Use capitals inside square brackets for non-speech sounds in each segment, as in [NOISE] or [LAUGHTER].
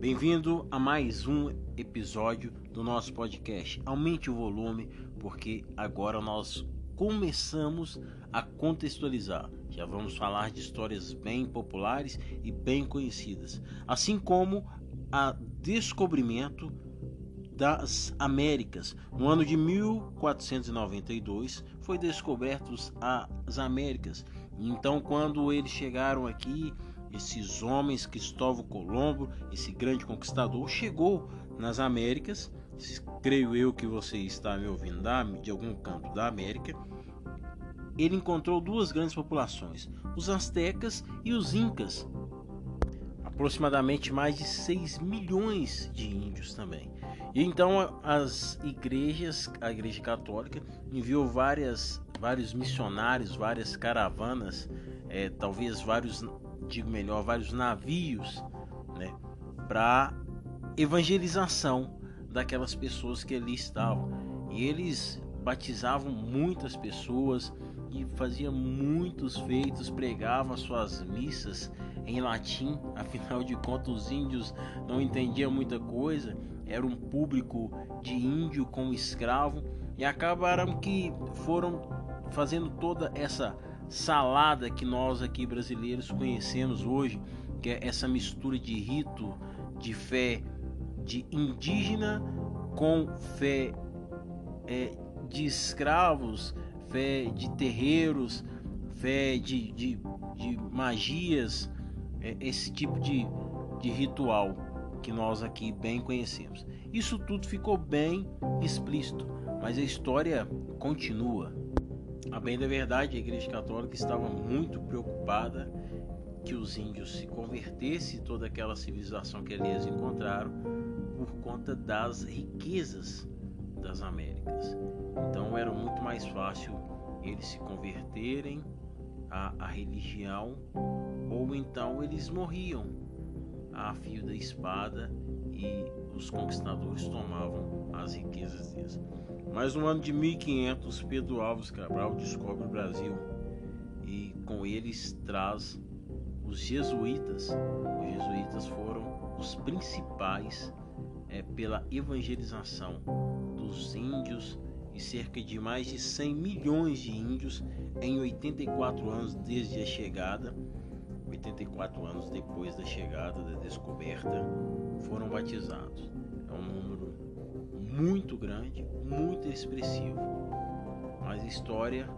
Bem-vindo a mais um episódio do nosso podcast. Aumente o volume, porque agora nós começamos a contextualizar. Já vamos falar de histórias bem populares e bem conhecidas, assim como a descobrimento das Américas. No ano de 1492 foi descobertos as Américas. Então, quando eles chegaram aqui, esses homens, Cristóvão Colombo, esse grande conquistador, chegou nas Américas. Creio eu que você está me ouvindo de algum canto da América. Ele encontrou duas grandes populações, os astecas e os incas. Aproximadamente mais de 6 milhões de índios também. E então as igrejas, a igreja católica enviou várias, vários missionários, várias caravanas, é, talvez vários, digo melhor, vários navios, né, para evangelização daquelas pessoas que ali estavam. E eles batizavam muitas pessoas e faziam muitos feitos, pregavam suas missas em latim, [LAUGHS] afinal de contas os índios não entendiam muita coisa era um público de índio com escravo e acabaram que foram fazendo toda essa salada que nós aqui brasileiros conhecemos hoje, que é essa mistura de rito, de fé de indígena com fé é, de escravos, fé de terreiros, fé de, de, de magias, é, esse tipo de, de ritual que nós aqui bem conhecemos. Isso tudo ficou bem explícito, mas a história continua. A bem da verdade, a Igreja Católica estava muito preocupada que os índios se convertessem toda aquela civilização que eles encontraram por conta das riquezas das Américas. Então era muito mais fácil eles se converterem à, à religião ou então eles morriam a fio da espada e os conquistadores tomavam as riquezas deles. Mas no ano de 1500, Pedro Alves Cabral descobre o Brasil e com eles traz os jesuítas. Os jesuítas foram os principais é, pela evangelização dos índios e cerca de mais de 100 milhões de índios em 84 anos desde a chegada 84 anos depois da chegada da descoberta, foram batizados. É um número muito grande, muito expressivo. Mas a história,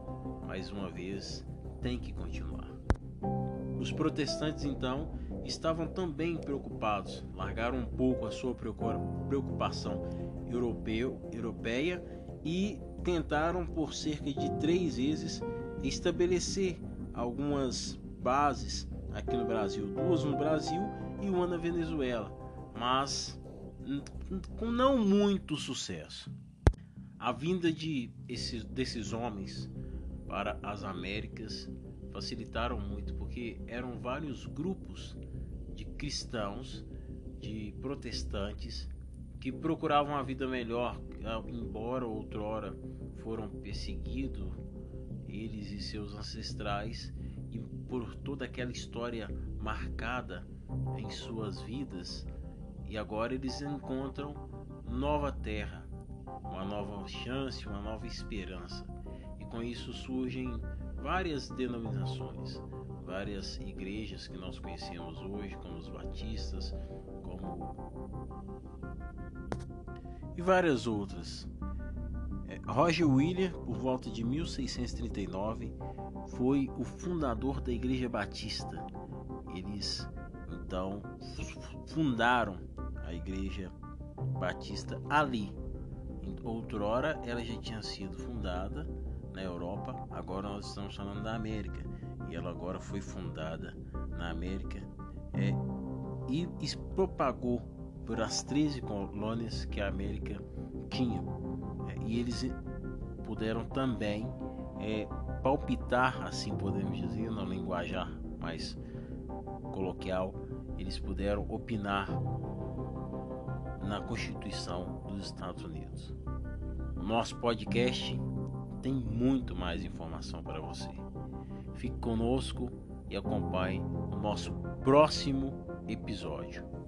mais uma vez, tem que continuar. Os protestantes, então, estavam também preocupados, largaram um pouco a sua preocupação europeu, europeia e tentaram, por cerca de três vezes, estabelecer algumas bases aqui no Brasil, duas no Brasil e uma na Venezuela, mas com não muito sucesso. A vinda de esses, desses homens para as Américas facilitaram muito, porque eram vários grupos de cristãos, de protestantes, que procuravam a vida melhor, embora outrora foram perseguidos, eles e seus ancestrais, e por toda aquela história marcada em suas vidas, e agora eles encontram nova terra, uma nova chance, uma nova esperança. E com isso surgem várias denominações, várias igrejas que nós conhecemos hoje, como os batistas, como e várias outras. É, Roger William, por volta de 1639, foi o fundador da Igreja Batista. Eles então fundaram a Igreja Batista ali. Outrora ela já tinha sido fundada na Europa, agora nós estamos falando da América. E ela agora foi fundada na América é, e, e propagou por as 13 colônias que a América tinha. É, e eles puderam também é, palpitar, assim podemos dizer, na linguajar mais coloquial, eles puderam opinar na Constituição dos Estados Unidos. O nosso podcast tem muito mais informação para você. Fique conosco e acompanhe o nosso próximo episódio.